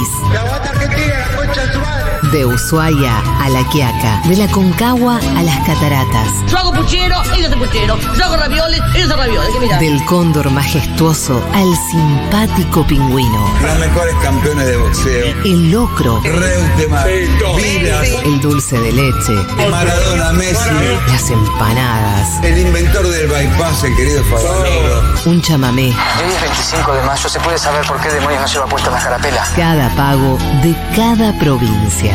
país. De Ushuaia a La Quiaca, de la Concagua a las Cataratas. Yo hago puchero, ellos hacen puchero. Yo hago ravioles, ellos hacen ravioles. Del cóndor majestuoso al simpático pingüino. Los mejores campeones de boxeo. El locro, Reutemann, el dulce de leche, Maradona, Messi. las empanadas, El inventor del bypass, el querido Favaloro. un chamamé, Hoy es 25 de mayo, ¿se puede saber por qué demonios no lleva puesta la carapela? cada pago de cada provincia.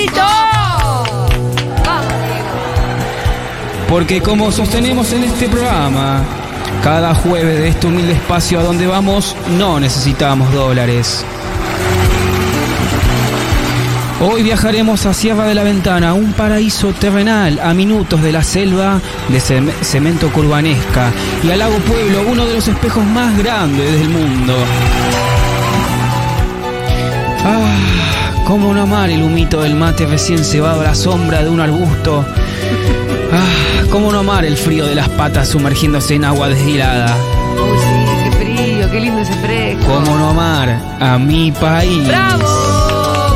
Porque como sostenemos en este programa, cada jueves de este humilde espacio a donde vamos no necesitamos dólares. Hoy viajaremos a Sierra de la Ventana, un paraíso terrenal a minutos de la selva de cem- cemento curvanesca y al lago Pueblo, uno de los espejos más grandes del mundo. Ah, cómo no amar el humito del mate recién cebado a la sombra de un arbusto. Cómo no amar el frío de las patas sumergiéndose en agua destilada. Uy, sí, qué frío, qué lindo ese fresco. Cómo no amar a mi país. ¡Bravo!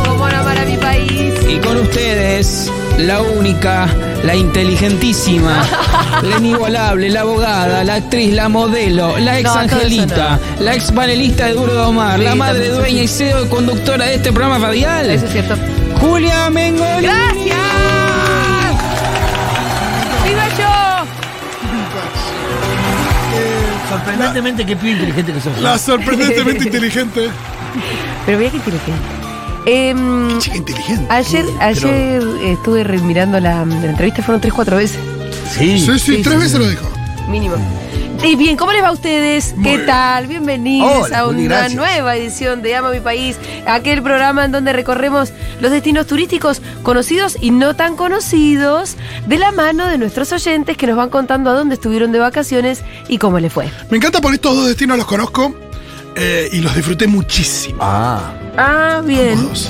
¿Cómo no amar a mi país? Y con ustedes, la única, la inteligentísima, la inigualable, la abogada, la actriz, la modelo, la ex No, angelita, la ex panelista de Duro de Omar, la madre dueña y CEO conductora de este programa radial, Eso es cierto. Julia Mengolini. ¡Gracias! Sorprendentemente qué pibe inteligente que sos. La sorprendentemente inteligente. Pero mira qué inteligente. Em, Chica inteligente. ayer ayer estuve mirando la, la entrevista, fueron 3-4 veces, Sí. Sí, sí, sí, tres sí, veces lo dijo. mínimo. Y bien, ¿cómo les va a ustedes? Muy ¿Qué bien. tal? Bienvenidos Hola, a una nueva edición de Ama Mi País, aquel programa en donde recorremos los destinos turísticos conocidos y no tan conocidos de la mano de nuestros oyentes que nos van contando a dónde estuvieron de vacaciones y cómo les fue. Me encanta por estos dos destinos los conozco eh, y los disfruté muchísimo. Ah. Ah, bien. Ambos.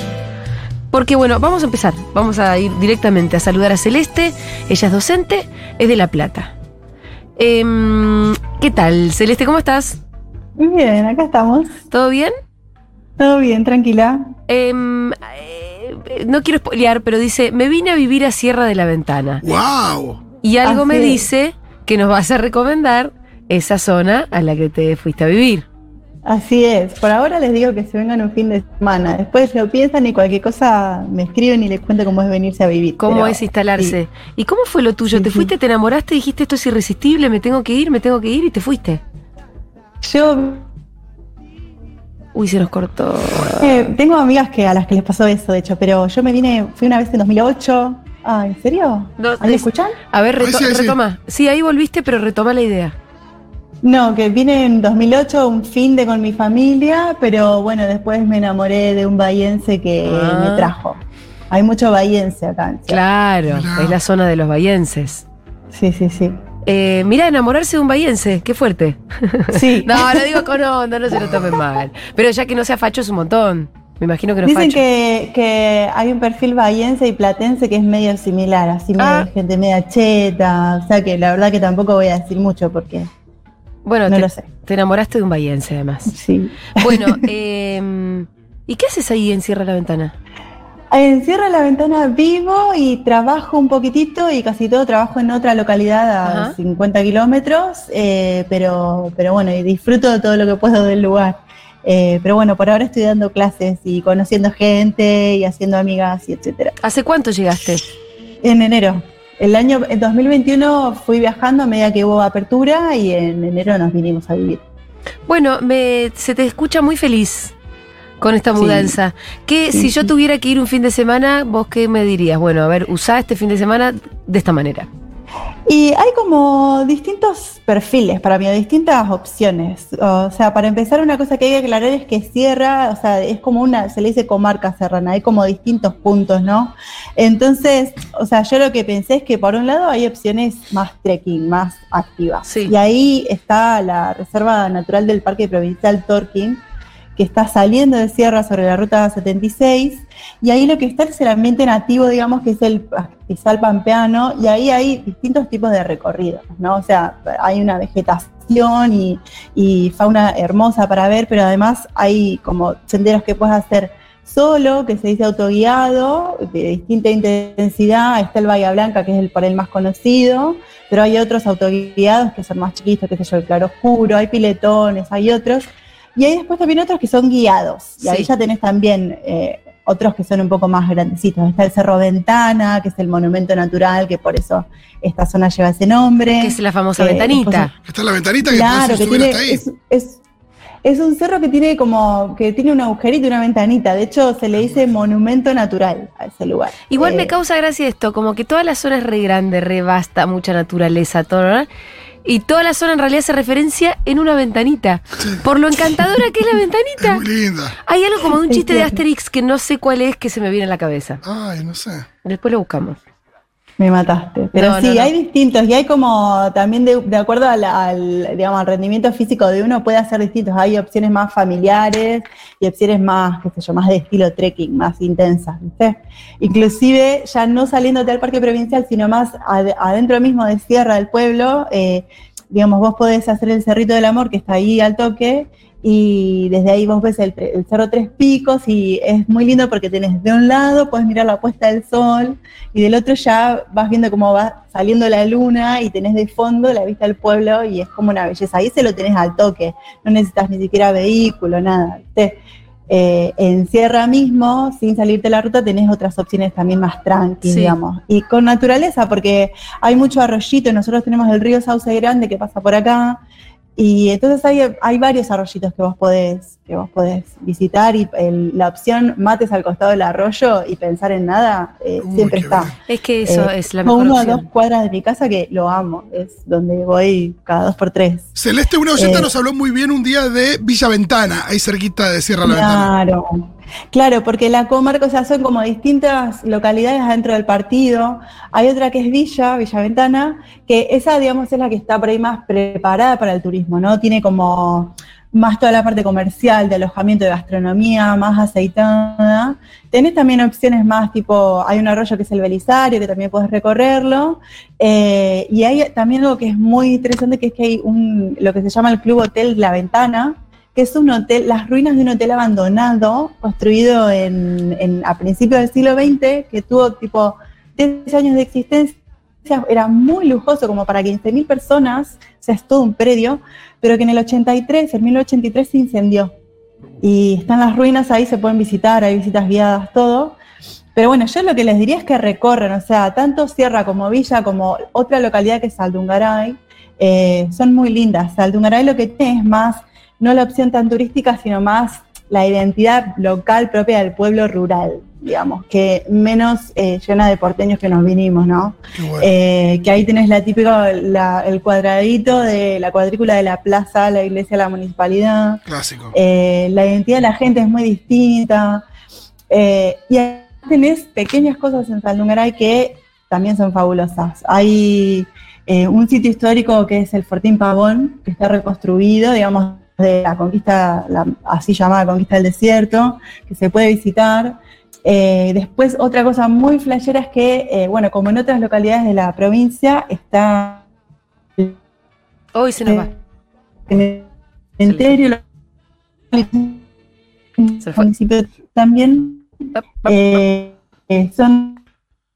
Porque bueno, vamos a empezar. Vamos a ir directamente a saludar a Celeste. Ella es docente, es de La Plata. Em, ¿Qué tal, Celeste? ¿Cómo estás? Bien, acá estamos. ¿Todo bien? Todo bien, tranquila. Em, eh, no quiero spoilear, pero dice, me vine a vivir a Sierra de la Ventana. ¡Wow! Y algo me Así dice que nos vas a recomendar esa zona a la que te fuiste a vivir. Así es. Por ahora les digo que se vengan un fin de semana. Después lo piensan y cualquier cosa me escriben y les cuento cómo es venirse a vivir. ¿Cómo Pero, es instalarse? ¿Y cómo fue lo tuyo? Sí, ¿Te sí. fuiste, te enamoraste, dijiste esto es irresistible, me tengo que ir, me tengo que ir y te fuiste? Yo Uy, se nos cortó. eh, tengo amigas que a las que les pasó eso, de hecho, pero yo me vine, fui una vez en 2008. Ah, ¿en serio? No, ¿Ahí es- escuchan? A ver, reto- Ahí sí, ahí sí. retoma. Sí, ahí volviste, pero retoma la idea. No, que vine en 2008 un fin de con mi familia, pero bueno, después me enamoré de un bahiense que Ah. me trajo. Hay mucho bahiense acá. Sierra. Claro, Mirá. es la zona de los bahienses. Sí, sí, sí. Eh, mira, enamorarse de un bahiense, qué fuerte. Sí. No, lo digo con onda, no se lo tomen mal. Pero ya que no sea facho es un montón. Me imagino que no Dicen que, que hay un perfil bahiense y platense que es medio similar, así Ah. medio gente media cheta, o sea que la verdad que tampoco voy a decir mucho porque Bueno, no te, lo sé. te enamoraste de un bahiense además. Sí. Bueno, eh, ¿y qué haces ahí en Cierra la Ventana? En Cierra la Ventana vivo y trabajo un poquitito y casi todo trabajo en otra localidad a Ajá. 50 kilómetros, eh, pero, pero bueno, y disfruto de todo lo que puedo del lugar. Eh, pero bueno, por ahora estoy dando clases y conociendo gente y haciendo amigas y etcétera. ¿Hace cuánto llegaste? En enero. El año en 2021 fui viajando a medida que hubo apertura y en enero nos vinimos a vivir. Bueno, me, se te escucha muy feliz con esta Sí. mudanza. Que Sí, si yo tuviera que ir un fin de semana, vos qué me dirías? Bueno, a ver, usá este fin de semana de esta manera. Y hay como distintos perfiles para mí, distintas opciones. O sea, para empezar, una cosa que hay que aclarar es que Sierra, o sea, es como una, se le dice comarca serrana, hay como distintos puntos, ¿no? Entonces, o sea, yo lo que pensé es que por un lado hay opciones más trekking, más activas. Sí. Y ahí está la Reserva Natural del Parque Provincial Torquín, que está saliendo de Sierra sobre la ruta 76, y ahí lo que está es el ambiente nativo, digamos, que es el pastizal pampeano, y ahí hay distintos tipos de recorridos, ¿no? O sea, hay una vegetación y, y fauna hermosa para ver, pero además hay como senderos que puedes hacer solo, que se dice autoguiado, de distinta intensidad, está el Bahía Blanca, que es el por el más conocido, pero hay otros autoguiados que son más chiquitos, qué sé yo, el claro oscuro, hay piletones, hay otros, y hay después también otros que son guiados. Y ahí ya tenés también eh, otros que son un poco más grandecitos. Está el Cerro Ventana, que es el monumento natural, que por eso esta zona lleva ese nombre. Que es la famosa ventanita. Está en la ventanita que Claro, puedes que tiene, hasta ahí. es, es- es un cerro que tiene como, que tiene un agujerito y una ventanita. De hecho, se le dice monumento natural a ese lugar. Igual Eh, me causa gracia esto, como que toda la zona es re grande, re vasta, mucha naturaleza, todo, ¿verdad? Y toda la zona en realidad se referencia en una ventanita. Por lo encantadora que es la Es ventanita. muy linda. Hay algo como de un chiste de. Asterix que no sé cuál es que se me viene a la cabeza. Ay, no sé. Después lo buscamos. Me mataste. Pero No, sí, no, no. hay distintos y hay como también de, de acuerdo al, al, digamos, al rendimiento físico de uno puede hacer distintos. Hay opciones más familiares y opciones más, qué sé yo, más de estilo trekking, más intensas, ¿viste? Inclusive ya no saliéndote al parque provincial, sino más ad- adentro mismo de Sierra del Pueblo, eh, digamos, vos podés hacer el Cerrito del Amor que está ahí al toque y desde ahí vos ves el, el Cerro Tres Picos y es muy lindo porque tenés de un lado, puedes mirar la puesta del sol y del otro ya vas viendo cómo va saliendo la luna y tenés de fondo la vista del pueblo y es como una belleza. Ahí se lo tenés al toque, no necesitas ni siquiera vehículo, nada. ¿viste? Eh, en Sierra mismo, sin salirte de la ruta, tenés otras opciones también más tranquilas, Sí. digamos. Y con naturaleza, porque hay mucho arroyito, nosotros tenemos el río Sauce Grande que pasa por acá, y entonces hay, hay varios arroyitos que vos podés, que vos podés visitar y el- la opción mates al costado del arroyo y pensar en nada eh, Uy, siempre está. bien. Es que eso Eh, es la mejor uno a opción. dos cuadras de mi casa que lo amo, es donde voy cada dos por tres. Celeste, una oyenta Eh, nos habló muy bien un día de Villa Ventana, ahí cerquita de Sierra La Ventana. Claro, claro, porque la comarca, o sea, son como distintas localidades adentro del partido. Hay otra que es Villa, Villa Ventana, que esa, digamos, es la que está por ahí más preparada para el turismo, ¿no? Tiene como más toda la parte comercial, de alojamiento, de gastronomía, más aceitada. Tenés también opciones más tipo, hay un arroyo que es el Belisario, que también puedes recorrerlo. Eh, y hay también algo que es muy interesante, que es que hay un, lo que se llama el Club Hotel La Ventana, que es un hotel, las ruinas de un hotel abandonado, construido en, a principios del siglo XX, que tuvo tipo 10 años de existencia, era muy lujoso como para 15.000 personas, sea, es todo un predio, pero que en el 83, en 1983 se incendió. Y están las ruinas ahí, se pueden visitar, hay visitas guiadas, todo. Pero bueno, yo lo que les diría es que recorran, o sea, tanto Sierra como Villa, como otra localidad que es Saldungaray, eh, son muy lindas. Saldungaray lo que tiene es más, no la opción tan turística, sino más la identidad local propia del pueblo rural, digamos, que menos eh, llena de porteños que nos vinimos, ¿no? Bueno. Eh, que ahí tenés la típica, la- el cuadradito de la cuadrícula de la plaza, la iglesia, la municipalidad. Clásico. Eh, la identidad de la gente es muy distinta. Y ahí tenés pequeñas cosas en Saldungaray que también son fabulosas. Hay un sitio histórico que es el Fortín Pavón, que está reconstruido, digamos, de la conquista, la así llamada conquista del desierto, que se puede visitar. Eh, después, otra cosa muy flashera es que, eh, bueno, como en otras localidades de la provincia, está Hoy se nos va. en el cementerio, municipio también eh, son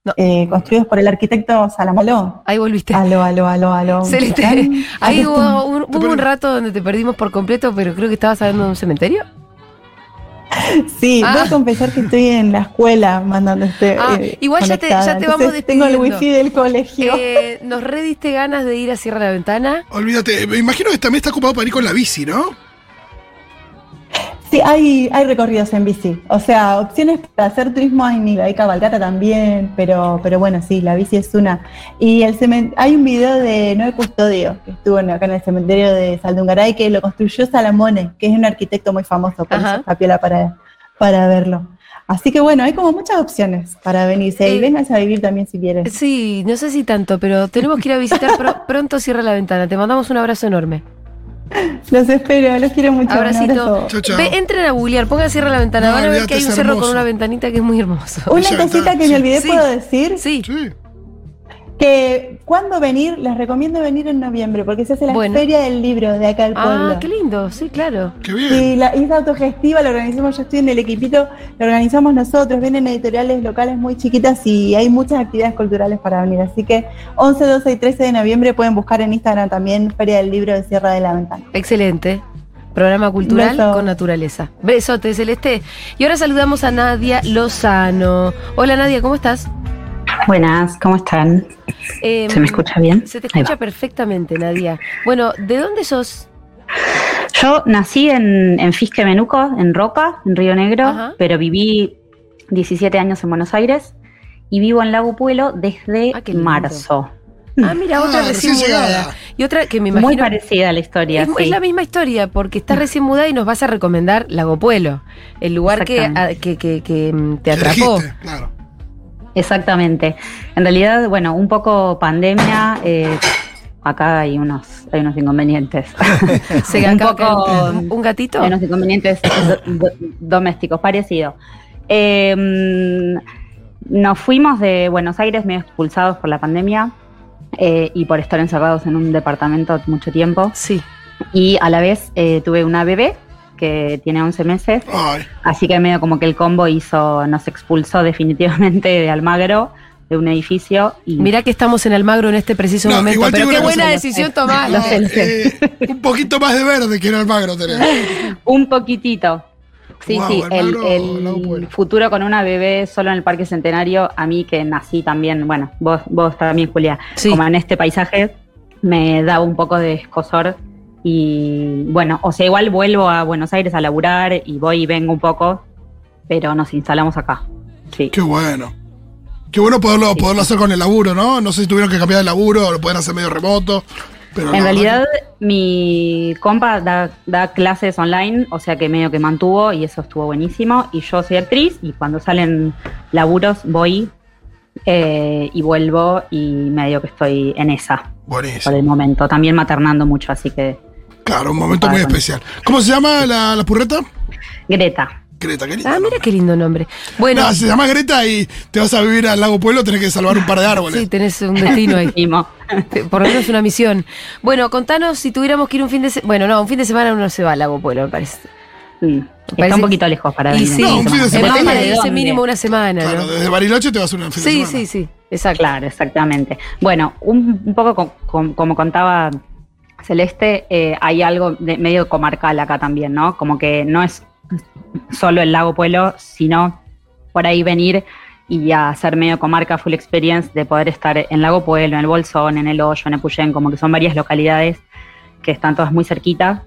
No. eh, construidos por el arquitecto Salamoló. Ahí volviste. Aló, aló, aló, aló. Ahí hubo un, hubo un rato donde te perdimos por completo, pero creo que estabas hablando de un cementerio. Sí, Ah. voy a confesar que estoy en la escuela mandando este. Ah, eh, igual ya te- ya te vamos Entonces, Tengo el wifi del colegio. Eh, ¿Nos rediste ganas de ir a Sierra de la Ventana? Olvídate, me imagino que también está ocupado para ir con la bici, ¿no? Sí, hay, hay recorridos en bici. O sea, opciones para hacer turismo hay hay cabalgata también, pero, pero bueno, sí, la bici es una. Y el hay un video de Noé Custodio, que estuvo acá en el cementerio de Saldungaray, que lo construyó Salamone, que es un arquitecto muy famoso, por Ajá. eso piola para, para verlo. Así que bueno, hay como muchas opciones para venirse. Eh, y vénganse a vivir también si quieren. Sí, no sé si tanto, pero tenemos que ir a visitar pro- pronto Cierra la Ventana. Te mandamos un abrazo enorme. Los espero, los quiero mucho. Abracito. Ve, entren a googlear, pongan Cierra la Ventana. No, Van a ver que hay un cerro con una ventanita que es muy hermoso. Una cosita que me olvidé, Sí. puedo decir, Sí. Sí. Que cuando venir, les recomiendo venir en noviembre, porque se hace la Bueno. feria del libro de acá del pueblo. Ah, qué lindo, sí, claro. Qué bien. Sí, la isla autogestiva la organizamos, yo estoy en el equipito, la organizamos nosotros, vienen editoriales locales muy chiquitas y hay muchas actividades culturales para venir. Así que 11, 12 y 13 de noviembre pueden buscar en Instagram también Feria del Libro de Sierra de la Ventana. Excelente. Programa cultural Beso. con naturaleza. Besote, Celeste. Y ahora saludamos a Nadia Lozano. Hola Nadia, ¿cómo estás? Buenas, ¿cómo están? Eh, ¿Se me escucha bien? Se te escucha perfectamente, Nadia. Bueno, ¿de dónde sos? Yo nací en, en Fisque Menuco, en Roca, en Río Negro, Ajá. pero viví 17 años en Buenos Aires y vivo en Lago Pueblo desde Ah, marzo. Ah, mira, otra Ah, recién recién mudada. Y otra que me Muy imagino. parecida a la historia, Es, sí. es la misma historia, porque estás recién mudada y nos vas a recomendar Lago Puelo, el lugar que, a- que, que- que, mm, te ¿Qué atrapó. Claro. Exactamente. En realidad, bueno, un poco pandemia, eh, acá hay unos, hay unos inconvenientes. Se un poco gatito. Hay unos inconvenientes do- do- domésticos, parecido. Eh, mm, nos fuimos de Buenos Aires medio expulsados por la pandemia eh, y por estar encerrados en un departamento mucho tiempo. Sí. Y a la vez eh, tuve una bebé que tiene 11 meses, Ay, así que medio como que el combo hizo, nos expulsó definitivamente de Almagro, de un edificio. Y Mirá que estamos en Almagro en este preciso No, momento, igual pero qué buena cosa. decisión sé, lo sé. eh, un poquito más de verde que en Almagro tenés. Un poquitito. Sí, sí, el, Almagro, futuro con una bebé solo en el Parque Centenario, a mí que nací también, bueno, vos, vos también, Julia, Sí. como en este paisaje, me daba un poco de escosor. Y bueno, o sea, igual vuelvo a Buenos Aires a laburar y voy y vengo un poco, pero nos instalamos acá. Sí. Qué bueno. Qué bueno poderlo, poderlo hacer con el laburo, ¿no? No sé si tuvieron que cambiar de laburo o lo pueden hacer medio remoto. Pero En realidad, mi compa da, da clases online, o sea que medio que mantuvo y eso estuvo buenísimo. Y yo soy actriz y cuando salen laburos voy eh, y vuelvo y medio que estoy en esa que- por Buenísimo. el momento. También maternando mucho, así que Claro, un momento muy especial. ¿Cómo se llama la, la purreta? Greta. Greta, qué lindo Ah, mira qué lindo nombre. Bueno, No, se llama Greta y te vas a vivir al lago Pueblo, tenés que salvar un par de árboles. sí, tenés un destino ahí. Por lo menos una misión. Bueno, contanos si tuviéramos que ir un fin de semana. Bueno, no, un fin de semana uno se va al Lago Pueblo, me parece. Mm, Está Parece- un poquito lejos para venir. sí, No, un fin de el semana. tema Depende de irse mínimo una semana, Claro, ¿no? desde Bariloche te vas a un fin de Sí, semana. sí, sí, exacto. Claro, exactamente. Bueno, un, un poco co- com- como contaba Celeste, eh, hay algo de medio comarcal acá también, ¿no? Como que no es solo el lago Pueblo, sino por ahí venir y hacer medio comarca full experience de poder estar en Lago Pueblo, en el Bolsón, en el Hoyo, en Epuyén, como que son varias localidades que están todas muy cerquitas,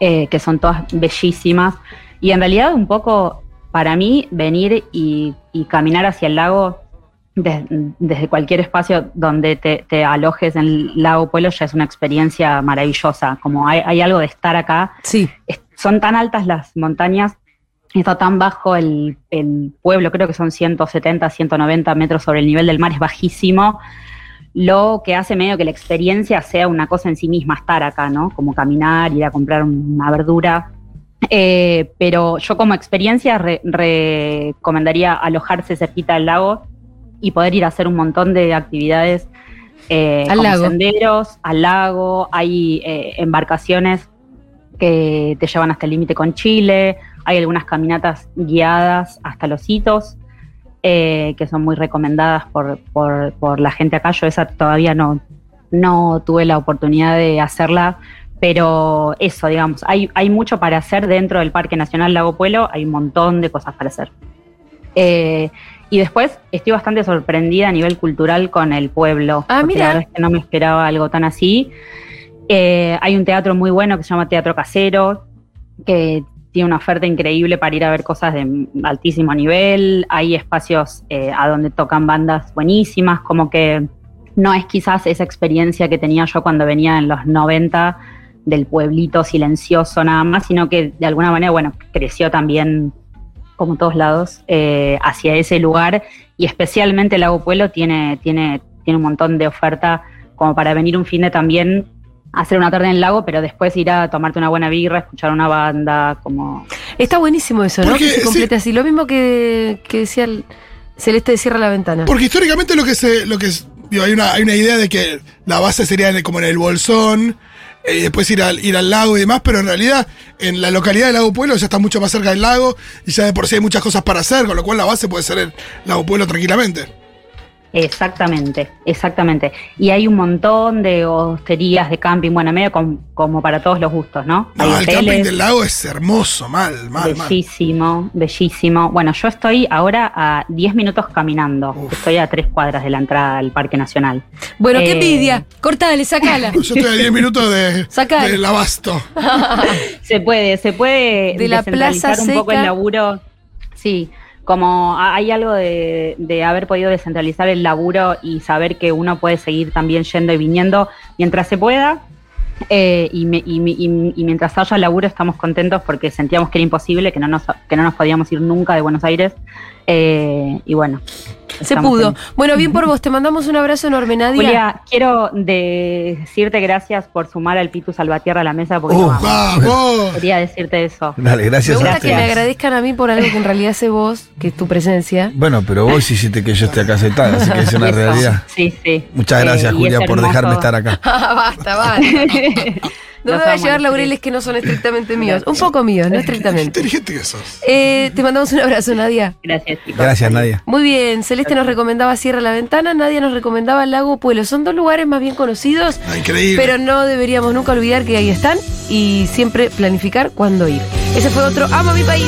eh, que son todas bellísimas. Y en realidad un poco para mí venir y caminar hacia el lago des- desde cualquier espacio donde te, te alojes en el lago Pueblo ya es una experiencia maravillosa. Como hay, hay algo de estar acá. Sí. Es- son tan altas las montañas, está tan bajo el, el pueblo, creo que son 170, 190 metros sobre el nivel del mar, es bajísimo. Lo que hace medio que la experiencia sea una cosa en sí misma, estar acá, ¿no? Como caminar, ir a comprar una verdura. Eh, pero yo como experiencia re- recomendaría alojarse cerquita del lago y poder ir a hacer un montón de actividades eh, Al como lago. senderos, al lago, hay eh, embarcaciones que te llevan hasta el límite con Chile, hay algunas caminatas guiadas hasta los hitos, eh, que son muy recomendadas por, por, por la gente acá. Yo esa todavía no, no tuve la oportunidad de hacerla, pero eso, digamos, hay, hay mucho para hacer dentro del Parque Nacional Lago Puelo, hay un montón de cosas para hacer. Eh, y después estoy bastante sorprendida a nivel cultural con el pueblo. Ah, porque mira. La verdad es que no me esperaba algo tan así. Eh, hay un teatro muy bueno que se llama Teatro Casero, que tiene una oferta increíble para ir a ver cosas de altísimo nivel, hay espacios eh, a donde tocan bandas buenísimas, como que no es quizás esa experiencia que tenía yo cuando venía en los 90 del pueblito silencioso nada más, sino que de alguna manera, bueno, creció también como todos lados, eh, hacia ese lugar y especialmente el Lago Pueblo tiene, tiene, tiene un montón de oferta como para venir un fin de también hacer una tarde en el lago, pero después ir a tomarte una buena birra, escuchar una banda, como... Está buenísimo eso, ¿no? Porque, que se sí. complete así. Lo mismo que, que decía el Celeste de Cierra la Ventana. Porque históricamente lo que se. Lo que es, digo, hay, una, hay una idea de que la base sería como en el bolsón. Eh, Y después ir al, ir al lago y demás, pero en realidad en la localidad del Lago Pueblo ya está mucho más cerca del lago y ya de por sí hay muchas cosas para hacer, con lo cual la base puede ser el Lago Pueblo tranquilamente. Exactamente, exactamente. Y hay un montón de hosterías, de camping, bueno, medio com- como para todos los gustos, ¿no? No, Hay el hoteles. camping del lago es hermoso, mal, mal, mal. Bellísimo, bellísimo. Bueno, yo estoy ahora a 10 minutos caminando. Estoy a tres cuadras de la entrada al Parque Nacional. Bueno, qué Eh, envidia. Cortale, sacala. Yo estoy a 10 minutos de, del abasto. Se puede, se puede De la plaza un poco seca. el laburo. Sí, como ha- hay algo de, haber podido descentralizar el laburo y saber que uno puede seguir también yendo y viniendo mientras se pueda. eh, y, me- y y- y mientras haya laburo estamos contentos porque sentíamos que era imposible, que no nos, que no nos podíamos ir nunca de Buenos Aires. Eh, y bueno. Se pudo. en- Bueno, bien por vos. Te mandamos un abrazo enorme, Nadia. Julia, quiero de- decirte gracias por sumar al Pitu Salvatierra a la mesa porque Uh, amo. ¡Vamos! Quería decirte eso. Dale, Me gracias a gusta que me agradezcan a mí por algo que en realidad sé vos, que es tu presencia. Bueno, pero vos hiciste que yo esté acá sentado, así que es una realidad. Sí, sí. Muchas Eh, gracias, y Julia, por dejarme estar acá. basta, basta. No me va a llevar laureles que no son estrictamente míos. Un poco míos, no Qué estrictamente. inteligente que sos. Eh, te mandamos un abrazo, Nadia. Gracias, chicos. Gracias, Nadia. Muy bien, Celeste nos recomendaba Cierra la Ventana, Nadia nos recomendaba Lago Pueblo. Son dos lugares más bien conocidos, Ah, increíble. pero no deberíamos nunca olvidar que ahí están y siempre planificar cuándo ir. Ese fue otro Amo mi país.